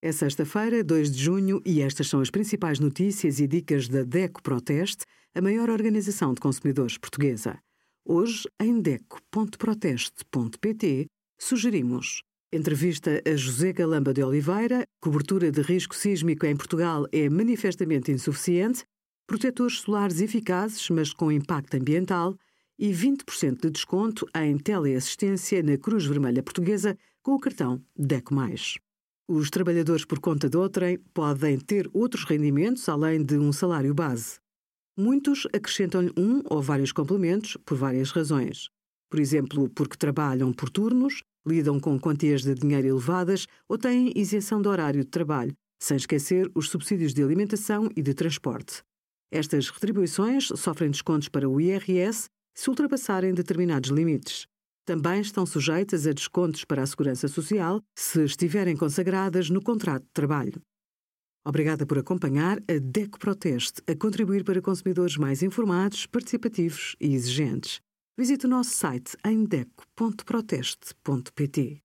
É sexta-feira, 2 de junho, e estas são as principais notícias e dicas da DECO Proteste, a maior organização de consumidores portuguesa. Hoje, em DECO.proteste.pt, sugerimos entrevista a José Galamba de Oliveira, cobertura de risco sísmico em Portugal é manifestamente insuficiente, protetores solares eficazes, mas com impacto ambiental, e 20% de desconto em teleassistência na Cruz Vermelha Portuguesa com o cartão DECO+. Os trabalhadores por conta de outrem podem ter outros rendimentos além de um salário base. Muitos acrescentam-lhe um ou vários complementos por várias razões. Por exemplo, porque trabalham por turnos, lidam com quantias de dinheiro elevadas ou têm isenção de horário de trabalho, sem esquecer os subsídios de alimentação e de transporte. Estas retribuições sofrem descontos para o IRS se ultrapassarem determinados limites. Também estão sujeitas a descontos para a Segurança Social se estiverem consagradas no contrato de trabalho. Obrigada por acompanhar a DECO Proteste a contribuir para consumidores mais informados, participativos e exigentes. Visite o nosso site em deco.proteste.pt.